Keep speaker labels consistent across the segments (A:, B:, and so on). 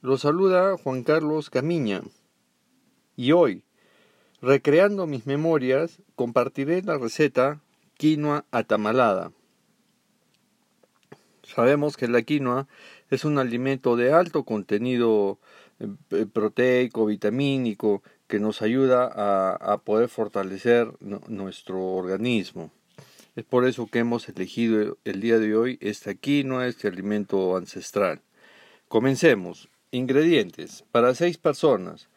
A: Los saluda Juan Carlos Camiña. Y hoy, recreando mis memorias, compartiré la receta quinoa atamalada. Sabemos que la quinoa es un alimento de alto contenido eh, proteico, vitamínico, que nos ayuda a, poder fortalecer nuestro organismo. Es por eso que hemos elegido el día de hoy esta quinoa, este alimento ancestral. Comencemos. Ingredientes. Para seis personas.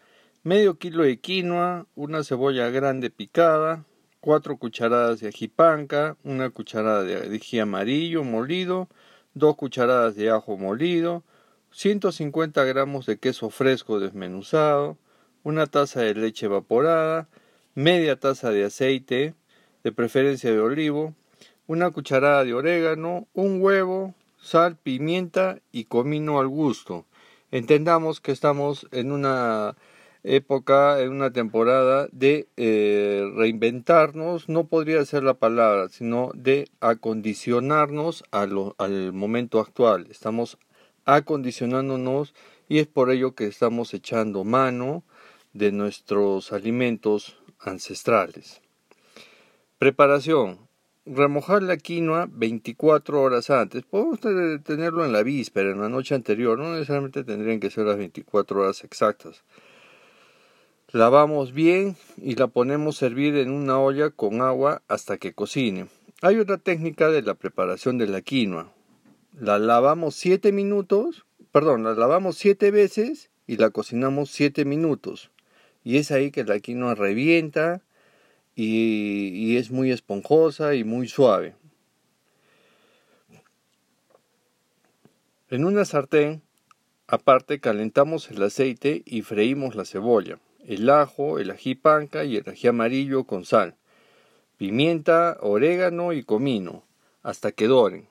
A: Medio kilo de quinoa, una cebolla grande picada, cuatro cucharadas de ají panca, una cucharada de ají amarillo molido, dos cucharadas de ajo molido, 150 gramos de queso fresco desmenuzado, una taza de leche evaporada, media taza de aceite, de preferencia de olivo, una cucharada de orégano, un huevo, sal, pimienta y comino al gusto. Entendamos que estamos en una época, en una temporada de eh, reinventarnos, no podría ser la palabra, sino de acondicionarnos al momento actual. Estamos acondicionándonos y es por ello que estamos echando mano de nuestros alimentos ancestrales. Preparación. Remojar la quinoa 24 horas antes. Podemos tenerlo en la víspera, en la noche anterior. No necesariamente tendrían que ser las 24 horas exactas. Lavamos bien y la ponemos a hervir en una olla con agua hasta que cocine. Hay otra técnica de la preparación de la quinoa. La lavamos 7 minutos, perdón, la lavamos 7 veces y la cocinamos 7 minutos. Y es ahí que la quinoa revienta y, es muy esponjosa y muy suave. En una sartén, aparte, calentamos el aceite y freímos la cebolla, el ajo, el ají panca y el ají amarillo con sal, pimienta, orégano y comino, hasta que doren.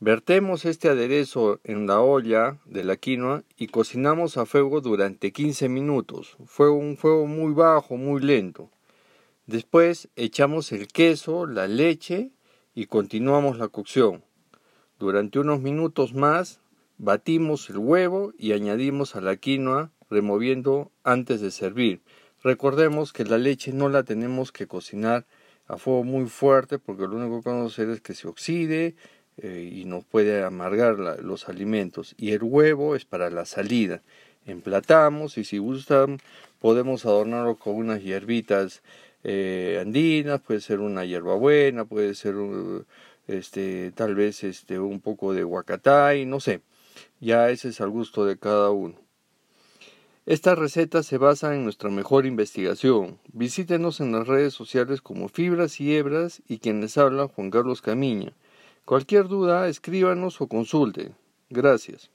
A: Vertemos este aderezo en la olla de la quinoa y cocinamos a fuego durante 15 minutos. Fue un fuego muy bajo, muy lento. Después echamos el queso, la leche y continuamos la cocción. Durante unos minutos más batimos el huevo y añadimos a la quinoa removiendo antes de servir. Recordemos que la leche no la tenemos que cocinar a fuego muy fuerte porque lo único que vamos a hacer es que se oxide eh, y nos puede amargar los alimentos. Y el huevo es para la salida. Emplatamos y si gustan podemos adornarlo con unas hierbitas eh, andinas, puede ser una hierbabuena, puede ser este, tal vez este, un poco de huacatay, no sé. Ya ese es al gusto de cada uno. Esta receta se basa en nuestra mejor investigación. Visítenos en las redes sociales como Fibras y Hebras y quien les habla Juan Carlos Camiña. Cualquier duda, escríbanos o consulte. Gracias.